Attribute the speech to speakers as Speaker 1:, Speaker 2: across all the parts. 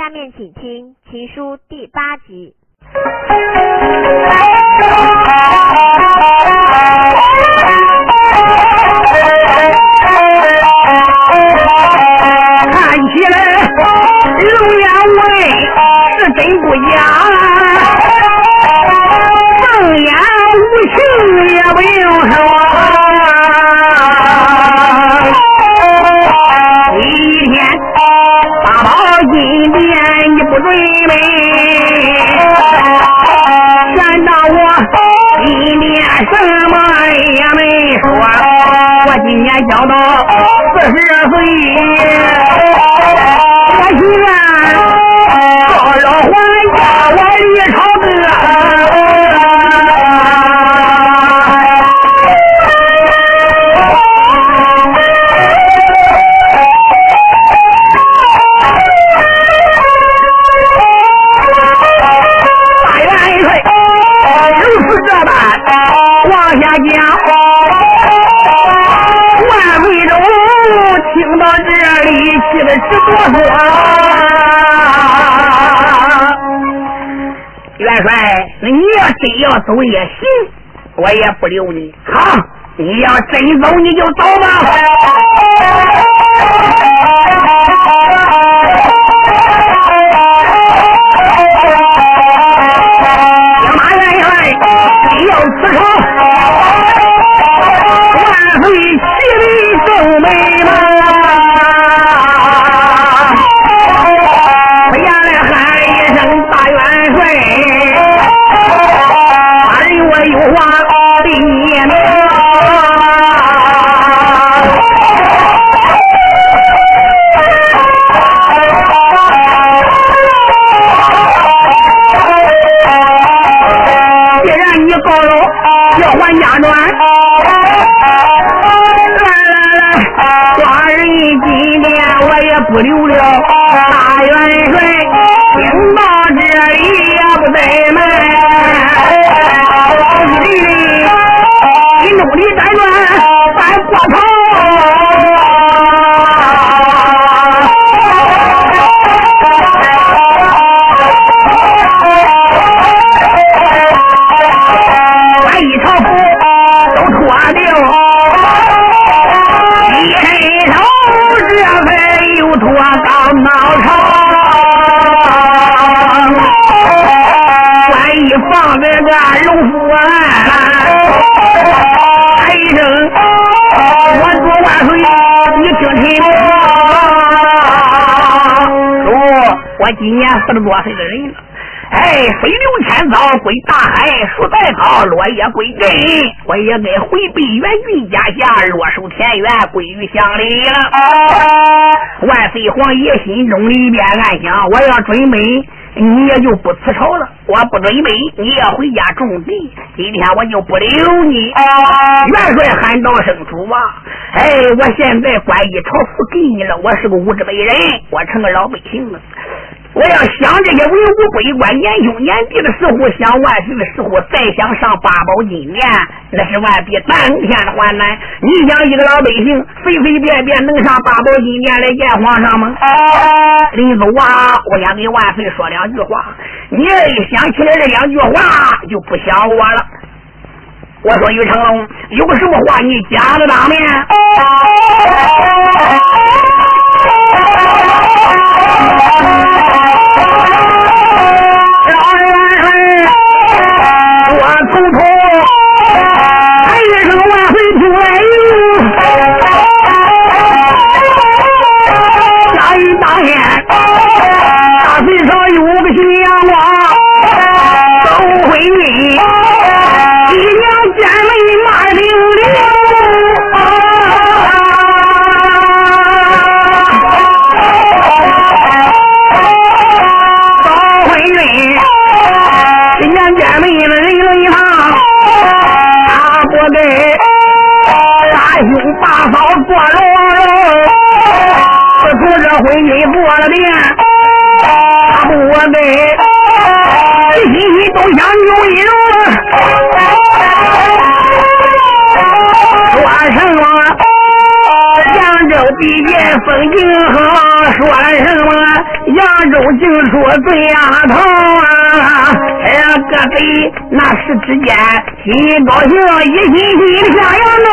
Speaker 1: 下面请听《情书》第八集。
Speaker 2: 看起来龙眼味是真不假，今年交到四十岁，我心啊元帅，你要真要走也行，我也不留你。好，你要真走你就走吧。马元帅，你要此仇，万岁喜里皱眉毛。我我今年四十多岁的人了。哎，飞流千遭归大海，树再高落叶归根，我也该回北元军家下，落守田园，归于乡里了。万岁皇爷心中里边暗想：我要准备，你也就不辞朝了；我不准备，你也回家种地。今天我就不留你。元帅喊道声：“主啊！哎，我现在官一朝服给你了，我是个无知美人，我成个老百姓了。”我要想这些文武百官年兄年弟的时候，想万岁的时候，再想上八宝金殿，那是万比当天的还难。你想一个老百姓随随便便能上八宝金殿来见皇上吗？临走啊，我想给万岁说两句话。你一想起来这两句话，就不想我了。我说于成龙，有什么话你讲的当面。老风景好，说什么扬州净说最丫头啊，这个贼那时之间心高兴，一心心下扬州，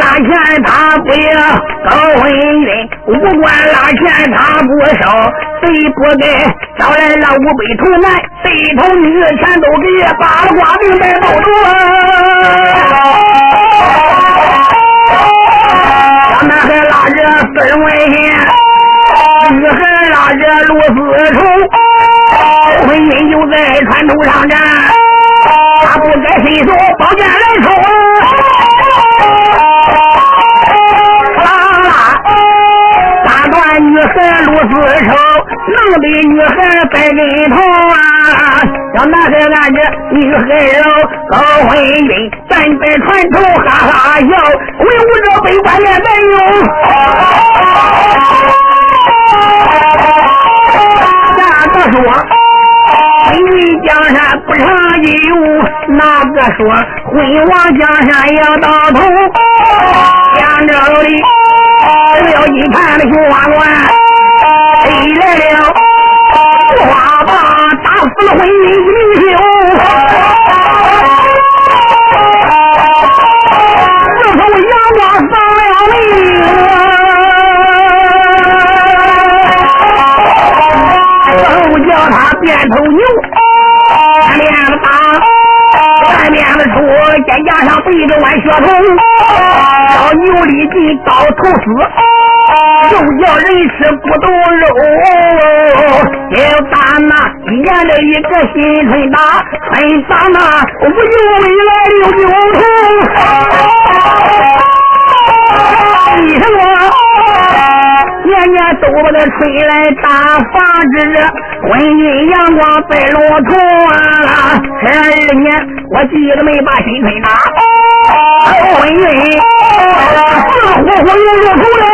Speaker 2: 拉钱他不要，高文云武官拉钱他不收，谁不给招来了五百头男，这头女全都给八卦明白都懂。让那还拉着四人外线，女孩拉着罗丝绸。婚姻就在船头上站，他不该伸手宝剑来冲。女孩露丝绸，能比女孩白人头啊！叫男孩按着女孩肉，高婚姻站在船头哈哈笑，威武着北关面没有。咋个说？婚姻江山不长久，哪个说婚王江山要到头？扬州里只要一盘的绣花冠，谁来了？绣花棒打死了婚姻英雄，自从阳光丧了命，都叫他变头牛。再加上背着弯血统，叫牛里进刀头死，又叫人吃不动肉。要打那一年的一个新春打，春打那无有未来六九头。为什么？年年都把那春来打房子，婚姻阳光在路途啊！十二年，我记得没把新春打，婚姻死活活又入土了。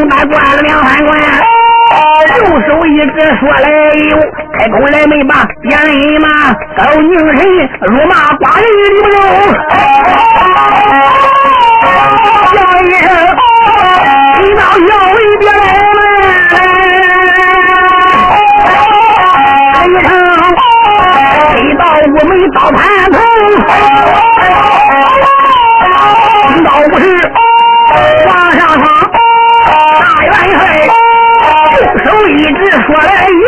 Speaker 2: 啦，地龙大关了两三关，右手一指说来有，开口来没把言人嘛，高宁神辱骂寡人的不叫一声，你到校尉别来，一声，黑道我们刀盘头。一直说来有。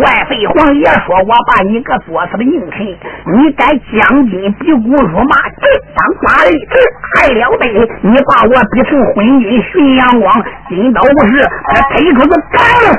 Speaker 2: 外废皇爷说：“我把你个作死的佞臣，你敢将军比武辱骂，这当寡人，这还了得？你把我逼成昏君寻阳光，今倒不是推出子干了。”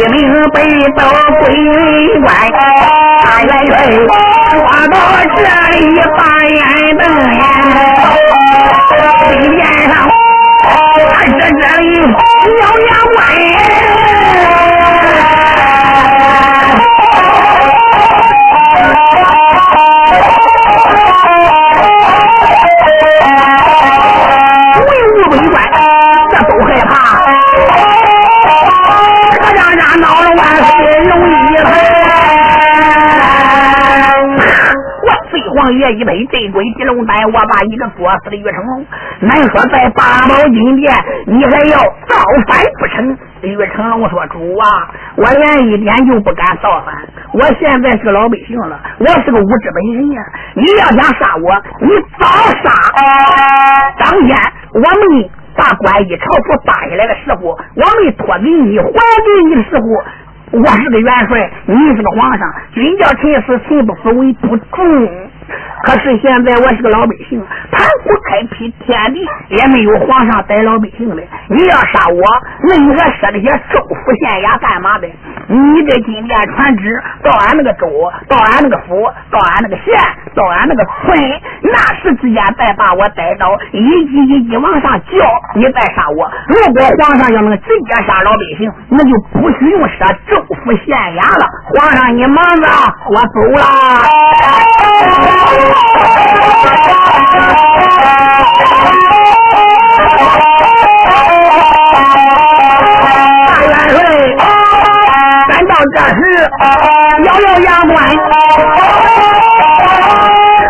Speaker 2: 一名北斗归云关。大元帅说到这里，把眼瞪眼，嘴边上还是这里咬牙关。王爷一杯镇鬼地龙丹，我把一个作死的岳成龙。难说在八宝金殿，你还要造反不成？岳成龙说：“主啊，我连一点就不敢造反。我现在是老百姓了，我是个无知本人呀。你要想杀我，你早杀！当天我们把官衣朝服打下来的时候，我没托给你还给你的时候。”我是个元帅，你是个皇上，君叫臣死，臣不死为不忠。可是现在我是个老百姓，盘古开辟天地，也没有皇上逮老百姓的。你要杀我，那你还设那些州府县衙干嘛的？你这金殿传旨到俺那个州，到俺那个府，到俺那个县，到俺那个村，那时之间再把我逮到，一级一级往上叫，你再杀我。如果皇上要能直接杀老百姓，那就不需用设州府县衙了。皇上你忙着，我走了。大元帅，赶到这时，咬咬牙关，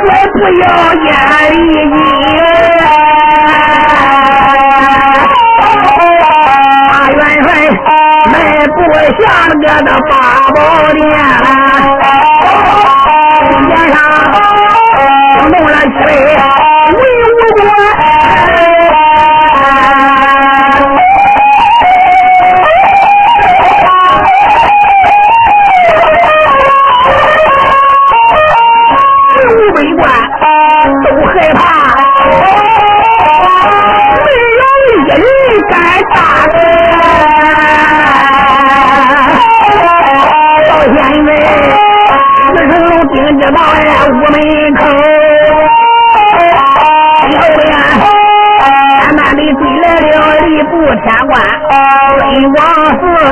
Speaker 2: 绝不要眼力劲。大元帅，迈步向我的八宝殿，脸上。起，为我官。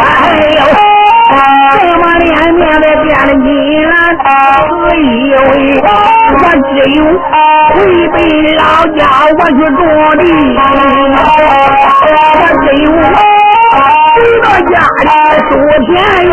Speaker 2: 哎呦，这么连绵的变了，我只以为我只有回回老家我去种地，我只有回到家里做田园。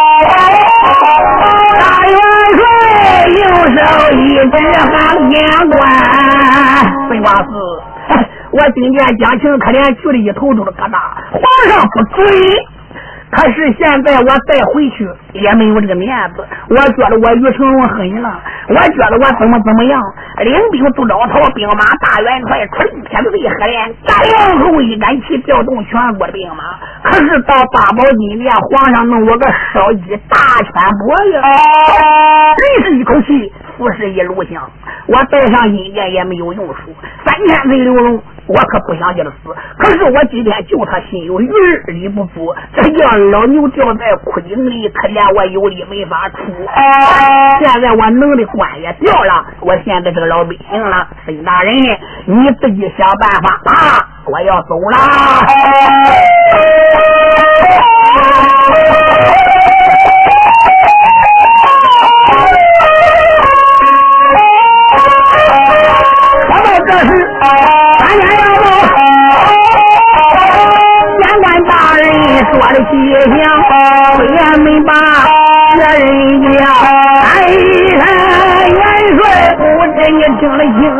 Speaker 2: 八宝殿。今天讲情可怜去了一头都是疙瘩，皇上不准，可是现在我再回去也没有这个面子，我觉得我于成龙狠了，我觉得我怎么怎么样，领兵出招讨兵马大元帅出力天最可怜，然后一杆旗调动全国的兵马。可是到八宝金殿，皇上弄我个烧鸡大圈脖呀，真是一口气服侍一炉香，我带上金殿也没有用处，三千岁刘龙。我可不想叫他死，可是我今天救他心有余而力不足，这叫老牛掉在枯井里，可怜我有理没法出。现在我能的官也掉了，我现在这个老百姓了，孙大人，你自己想办法啊，我要走了。这时。三年要路，监官大人说的吉祥，虽然没把别人讲，哎呀，元帅不知你听得清了。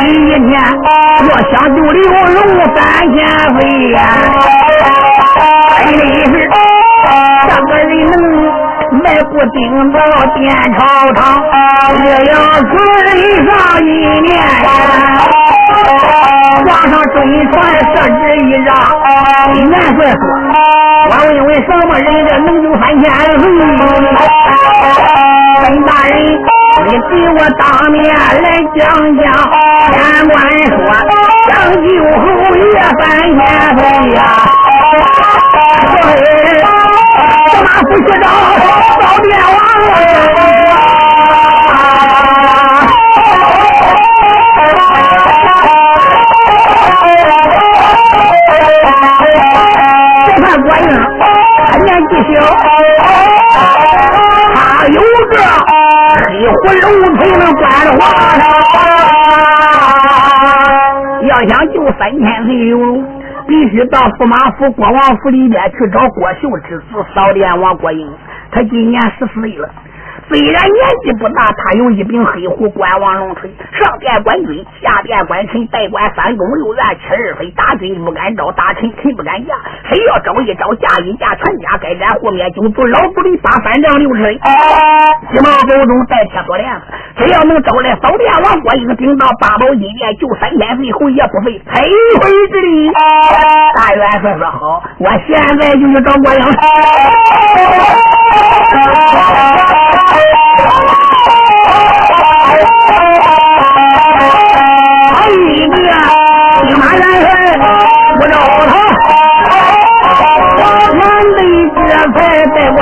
Speaker 2: 第一天我想救刘荣三千岁呀，真的是这个人能。我顶到殿朝堂，也要嘴上一念呀。皇上准传设置一让，元帅说：“我问问什么人这能救三千岁？”本大人，你给我当面来讲讲。天官说：“想救侯爷三千岁呀。”必须到驸马府、国王府里面去找郭秀之子扫殿王郭英，他今年十四岁了。虽然年纪不大，他有一柄黑虎关王龙锤，上殿管军，下殿管臣，代管三公六院七二妃，大军不敢招，大臣臣不敢下。谁要招一招，驾一驾，全家该斩后面九族，老祖里八三丈六尺雷，鸡毛狗中带铁锁链。只要能招来扫殿王郭英，顶到八宝金殿就三千岁，侯爷不费吹灰之力。大元帅说好，我现在就去找郭英。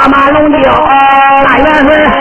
Speaker 2: 马龙叫，大元帅。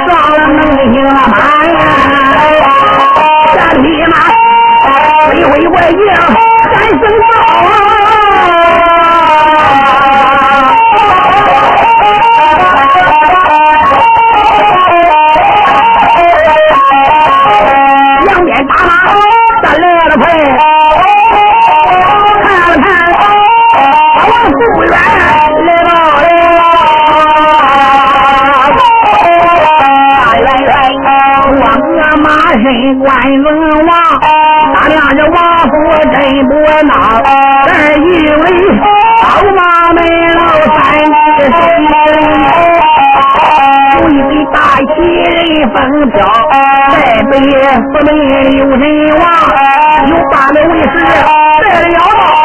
Speaker 2: 大量这王府真不孬，这一位老马门楼三七岁，有一位大旗人风飘，在北府门有人望，有八个卫士在了道。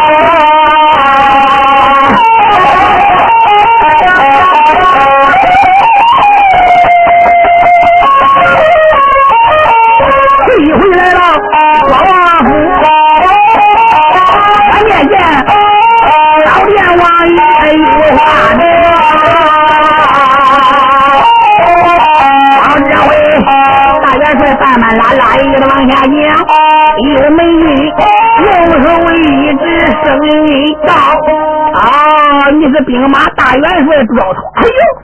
Speaker 2: 啦啦一个往下撵，有美女，右手一指声音刀，啊，你是兵马大元帅不招他？哎呦！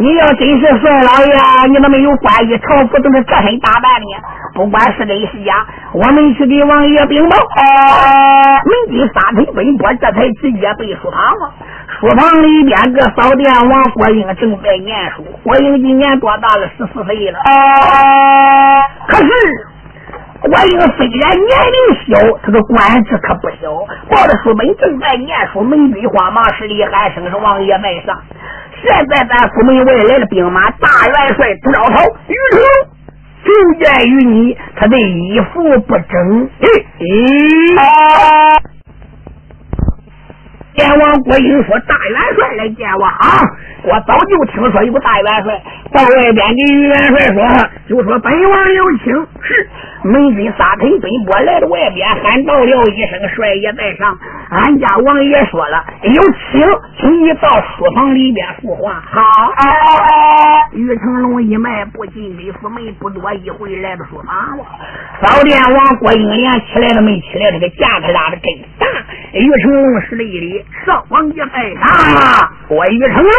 Speaker 2: 你要真是帅老爷，你怎么有官衣朝服都是这身打扮的？不管是真是假，我们去给王爷禀报。”门军撒腿奔波，这才直接奔书房了。书房里边，个扫殿王郭英正在念书。郭英今年多大了？十四岁了。可是郭英虽然年龄小，他的官职可不小。抱着书本正在念书，门军慌忙施礼喊声：“是王爷在上。”现在咱府门外来的兵马大元帅朱兆涛、于成，就见于你，他的衣服不整。阎王郭英说：“大元帅来见我啊！我早就听说有大元帅，到外边给于元帅说，就说本王有请。是门军撒腿奔波来到外边，喊道了一声：帅爷在上。俺家王爷说了，有请，请你到书房里边说话。好。于成龙一迈步进李府门，不多一会来到书房了。早殿王郭英连起来都没起来，这个架子拉的真大。于成龙施了一礼。少王爷在上，郭玉成龙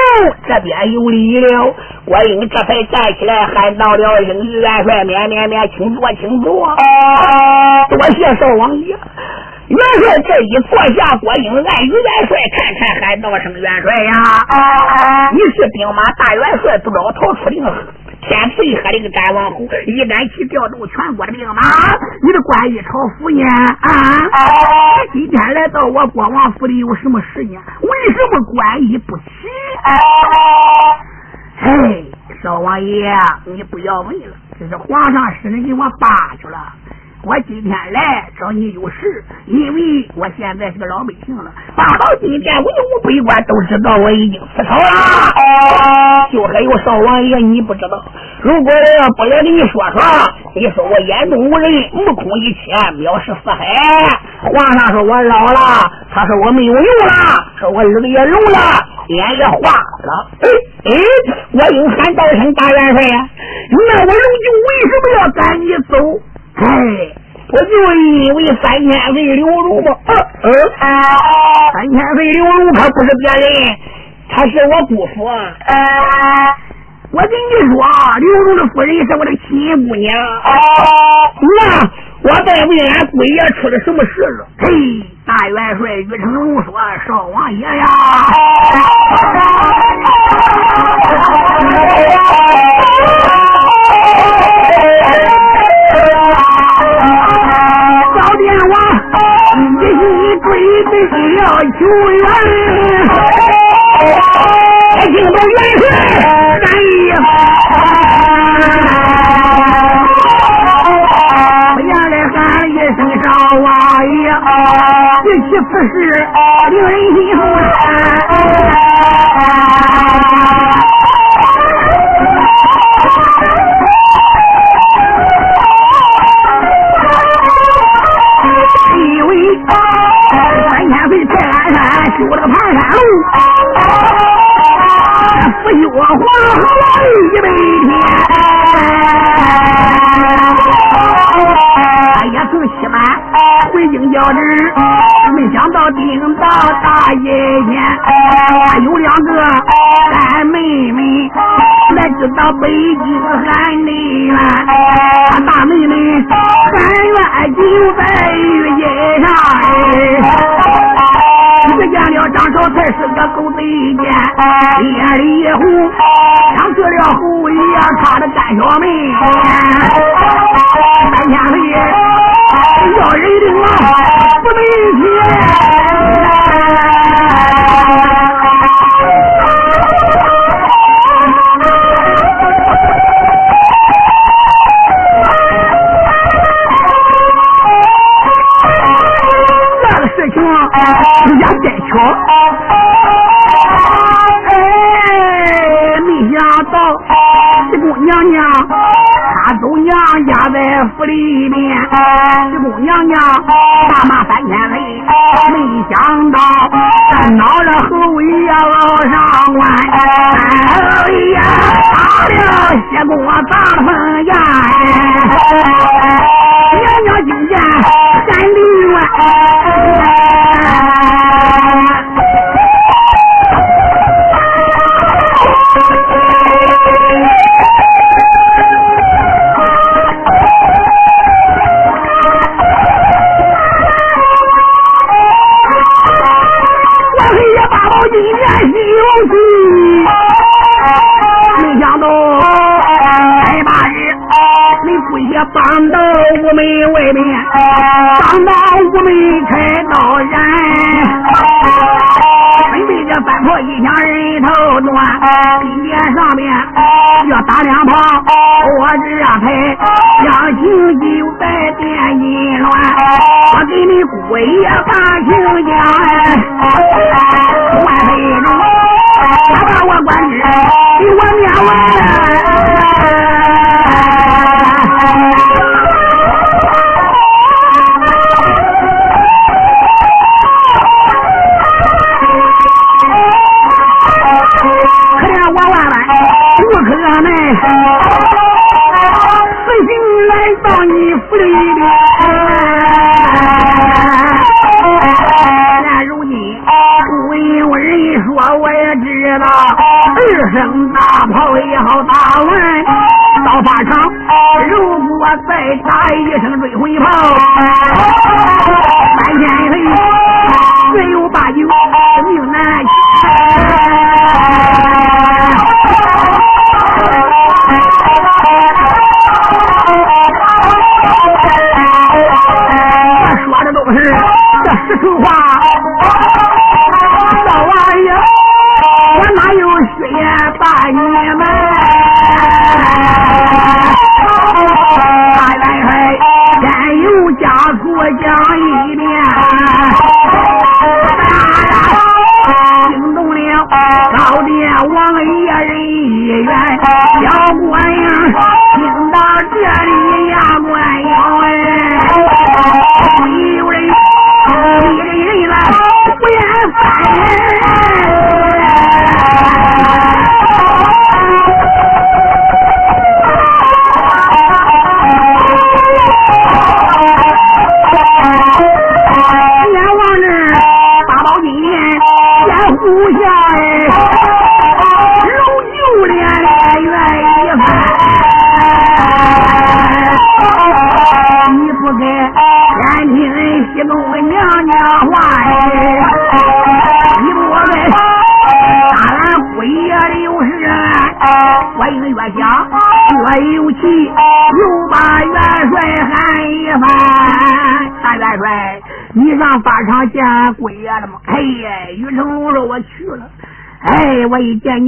Speaker 2: 这边有礼了。郭英这才站起来喊到了：“英于元帅，免免免，请坐，请坐。多谢少王爷。”元帅这一坐下，郭英按于元帅看看，喊道声：“元帅呀，你是兵马大元帅，不招逃出令。”天赐一喝令，战王侯一杆旗调动全国的兵马，你的关羽朝府呢？啊！今天来到我国王府里有什么事呢？为什么关羽不起？嘿，少王爷，你不要问了，这是皇上使人给我扒去了。我今天来找你有事，因为我现在是个老百姓了。大到今天，文武百官都知道我已经辞朝了。就还有少王爷，你不知道。如果我要不来跟你说说，你说我眼中无人，目空一切，藐视四海。皇上说我老了，他说我没有用了，说我耳朵也聋了，眼也花了。哎哎，我应喊道声大元帅呀，那我龙就为什么要赶你走？哎，我就因为三千岁刘荣吗？嗯，三千岁刘荣他不是别人，他是我姑父。我跟你说，刘荣的夫人是我的亲姑娘。那我再问俺姑爷出了什么事了？嘿，大元帅于成龙说：“少王爷呀。”要求援，还听得元帅喊一不言来喊一声少王爷，这岂不是令人心修回京交旨，没想到顶到大爷前，有两个干妹妹来知道北京喊内冤，大妹妹喊冤就在于街上哎只见了张少才是个狗贼奸，眼里一红，像去了猴一样，插着干小妹。三千岁要人命啊，不能停，里面，这姑娘娘骂骂三千里，没想到闹了侯爷老上官，哎呀，打了血我砸了盆呀！娘娘今见三里外。帮到屋门外面，帮到屋门开刀斩，准备着翻破一枪人头断，金殿上面要打两炮，我这才将情就在电金乱，我给你姑爷把情讲，万岁主，他把我一声追回炮，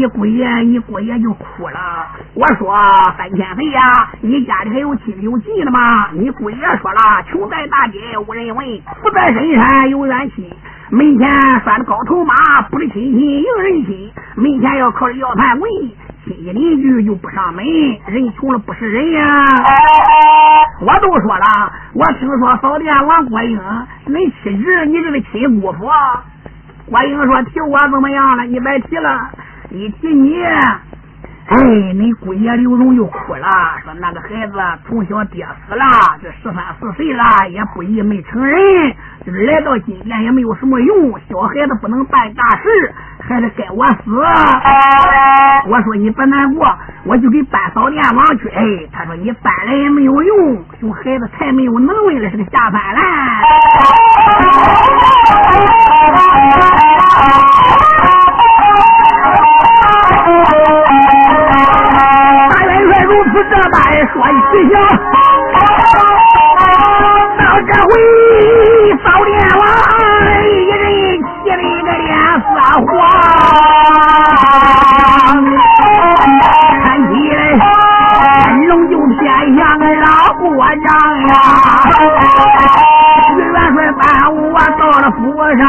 Speaker 2: 你姑爷，你姑爷就哭了。我说三千岁呀，你家里还有亲有戚的吗？你姑爷说了，穷在大街无人问，富在深山有远亲。门前拴着高头马，不是亲戚迎人亲。门前要靠着要饭问，亲戚邻居就不上门。人穷了不是人呀。我都说了，我听说扫殿王郭英，恁妻侄，你这个亲姑父。郭英说提我怎么样了？你别提了，一提你。哎，恁姑爷刘荣又哭了，说那个孩子从小爹死了，这十三四岁了也不义没成人，就是来到今天也没有什么用。小孩子不能办大事，还是该我死。我说你别难过，我就给搬扫殿王去。哎，他说你搬来也没有用，熊孩子太没有能为了，是个下大元帅如此。这般说一笑，到这回扫殿王一人气的个脸色黄，看起来龙就偏向老国丈呀。元帅班我到了府上，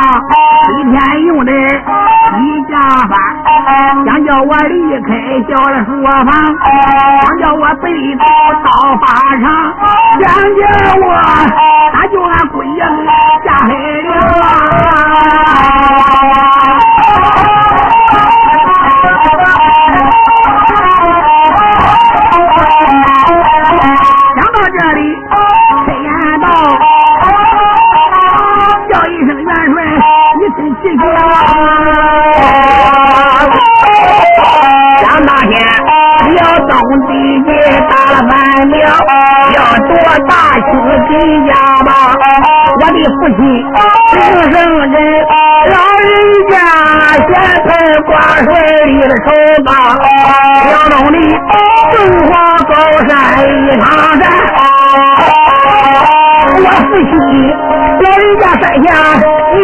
Speaker 2: 想叫我离开小的书房，想叫我背到到法上，想叫我他就俺闺女下海了。辽东地界打了半秒，要夺大清金家吧。我的父亲平生人，老人家先派挂帅立了仇吧。辽东的凤凰高山一场山。老人家山下一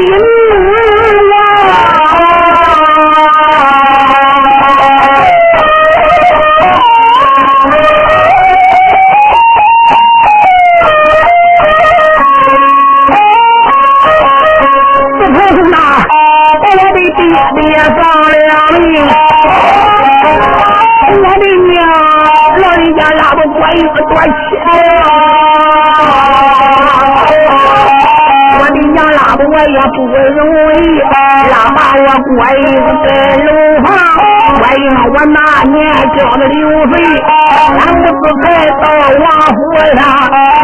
Speaker 2: 命也不容易，拉把我过一个盖楼房。我因我那年交的流水，俺母子才到王府上。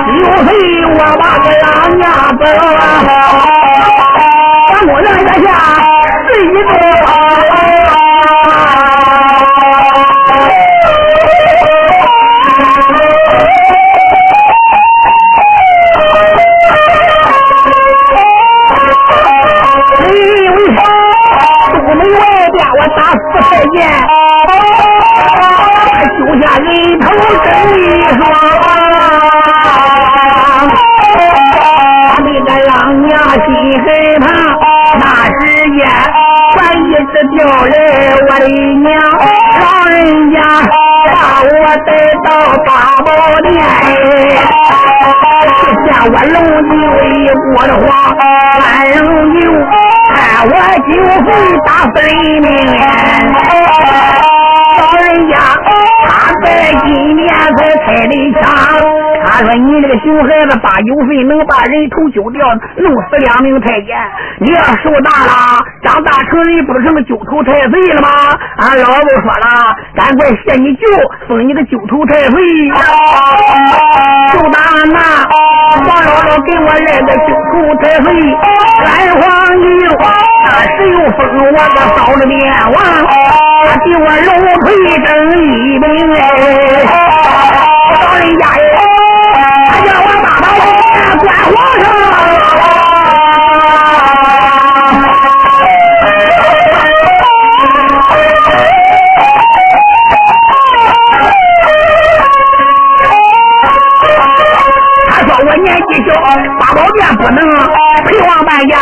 Speaker 2: 流水我把个老娘走，咱我人家下是一个。一头真一双，我的个老娘心害怕。那时间我一时掉了我的娘，老人家把我带到八宝殿，是见我龙女为我的话，看龙牛看我就会打死人命。老人家。在今年才开的枪。他说：“你这个熊孩子八九岁，能把人头揪掉，弄死两名太监。你要受大了，长大成人，不成个九头太岁了吗？”俺老子说了，赶快谢你舅，封你个九头太岁。就打那王姥姥给我来个九头太岁，俺皇舅那时又封我个扫了面王，他替我龙回等一等，哎，老人家也，他叫我爸爸，我管皇上。他说我年纪小，八宝殿不能陪王伴驾。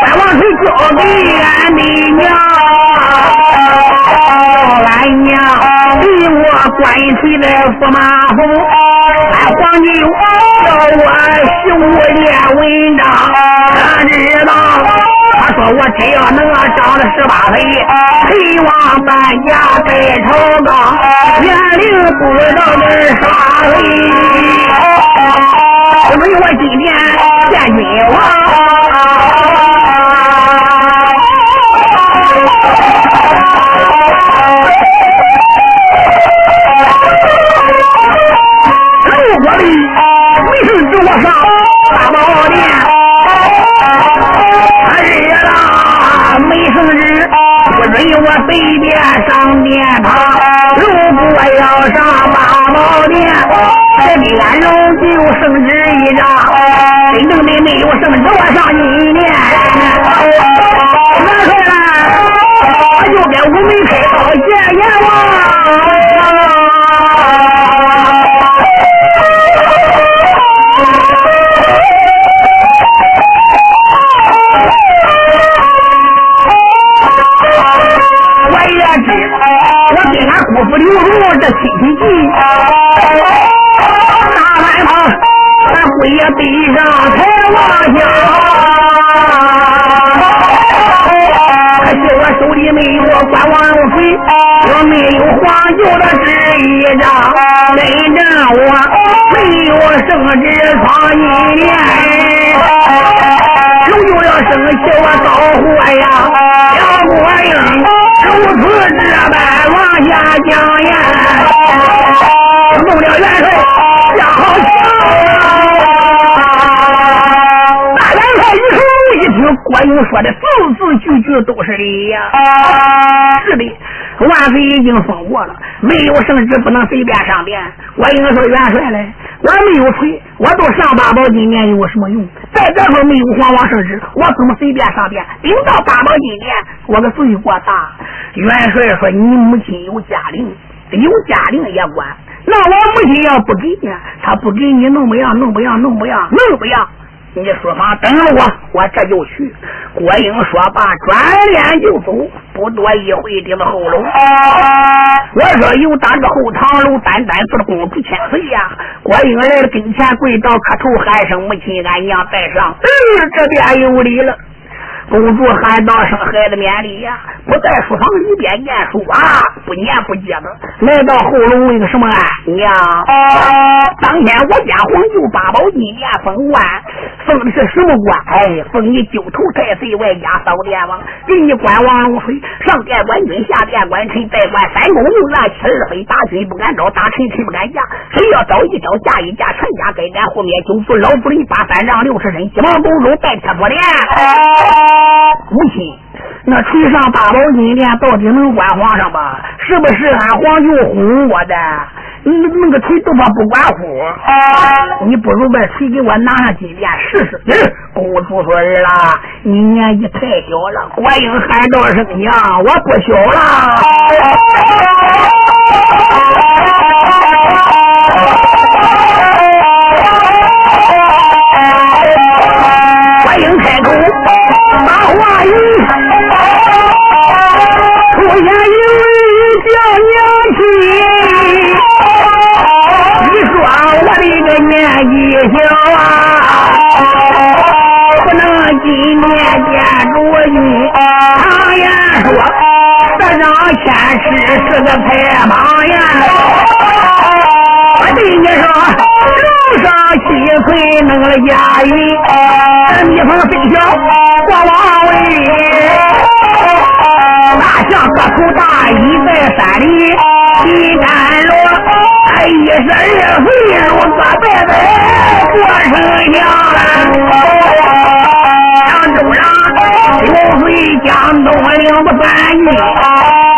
Speaker 2: 关王是交给俺的。呀。驸马府，俺皇舅叫我修练文章，可知道？他说我只要能长了十八岁，陪王搬家盖朝纲，年龄不到那十八岁，所以我今天见君王。如果日，我。没生日，不准我随便上殿堂。如果要上大宝殿，这面容就生日一张。真正的没有生日，我上你殿。我们去见阎王！我也知，我跟俺姑父刘墉这亲戚近，大晚上俺姑爷背上柴了。你没有关王水，我没有黄酒的旨意张，跟着我没有圣旨创意年，舅舅要生气我遭火呀！杨国英如此这般往下讲言，弄了元帅，下好笑！说的字字句句都是理呀！是的，万岁已经封过了，没有圣旨不能随便上殿。我应该说元帅嘞，我没有锤，我都上八宝金殿有什么用？再这说没有皇王圣旨，我怎么随便上殿？顶到八宝金殿，我个罪过大。元帅说你母亲有家令，有家令也管。那我母亲要不给呢？他不给你，弄不样？弄不样？弄不样？弄不样？你书房等着我，我这就去。郭英说罢，转脸就走，不多一会，进了后楼。我说有打个后堂楼，单单是公主千岁呀。郭英来了跟前，跪倒磕头，喊声母亲，俺娘在上。嗯，这边有礼了。公主喊道：“生孩子免礼呀，不在书房里边念书啊，不念不接的。来到后楼，问个什么啊，娘，当天我家皇舅八宝金殿封官，封的是什么官？哎，封你九头太岁，外加扫殿王，给你官王龙水，上殿管军，下殿管臣，代官三公六院，七二妃，打军不敢招，打臣臣不敢嫁。谁要招一招，下一嫁，全家该斩，后面九族老夫人八三丈六十身，急忙拱手拜贴佛殿。母亲，那垂上八宝金殿到底能管皇上吧？是不是俺皇舅哄我的？你那个锤都怕不管乎。你不如把锤给我拿上金殿试试。公主说：“儿啦，你年纪太小了。”国英喊道声：“娘，我不小了。”国亲。你说我的个年纪小啊，不能今年见主君。常言说，十张千尺是个太忙呀。我对你说。上七岁能了家音，蜜蜂飞小过王位，大象个头大倚在山里，一干罗，一十二岁如个白白过丞相。扬州上六岁江东领不三军，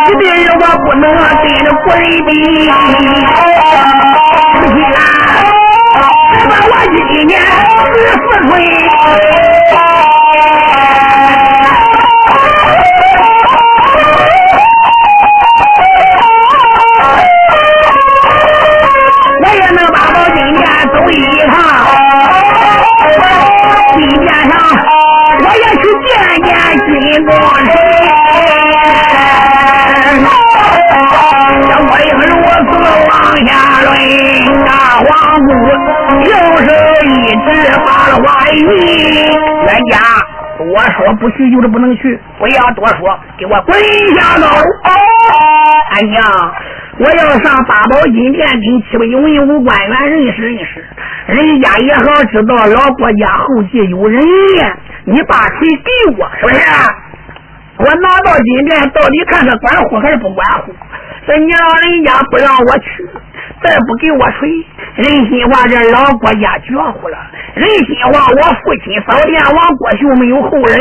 Speaker 2: 一定有个不能跟着国人比。不信我今年十四岁，走一趟。金殿上，我也去见见金光神。我应如此往下论，大皇姑。右手一指，把了话语：“冤家，我说不去就是不能去，不要多说，给我滚下楼！俺娘，我要上八宝金殿跟七位文武官员认识认识，人家也好知道老郭家后继有人呀。你把锤给我，是不是？我拿到金殿，到底看他管护还是不管护？这你老人家不让我去。”再不给我锤，人心话这老郭家绝乎了。人心话，我父亲扫殿王郭秀没有后人。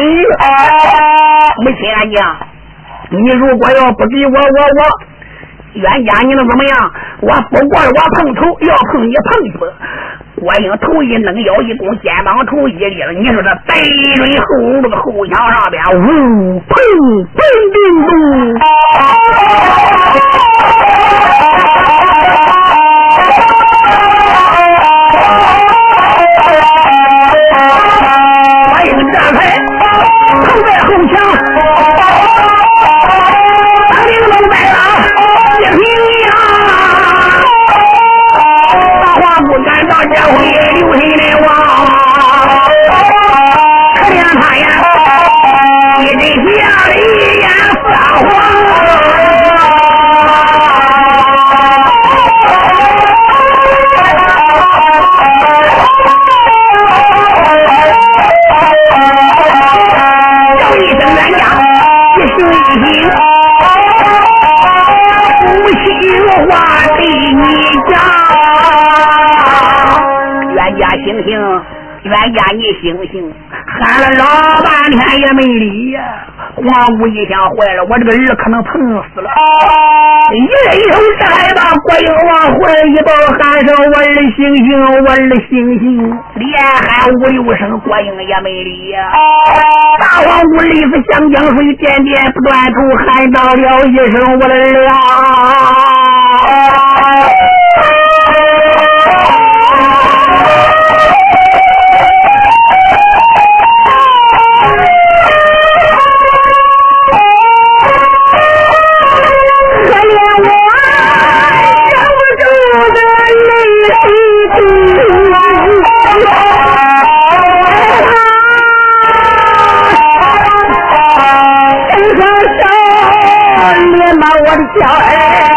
Speaker 2: 母亲啊娘，你如果要不给我，我我冤家你能怎么样？我不过我碰头，要碰你碰死。郭英头一弄腰一弓，肩膀头一立了。你说这白刃后那个后墙上边，呜砰砰叮咚。他呀，你这下里眼色慌，叫一声冤家，一声一声，不心话对你讲。冤家醒醒，冤家你醒醒。喊了老半天也没理呀，黄姑一想坏了，我这个儿可能疼死了。一人手摘把国英往怀一抱，喊声我儿星星，我儿星星，连喊五六声，郭英也没理呀。大黄姑泪似湘江水，点点不断头，喊到了一声我的儿啊！ماں کیا ہے؟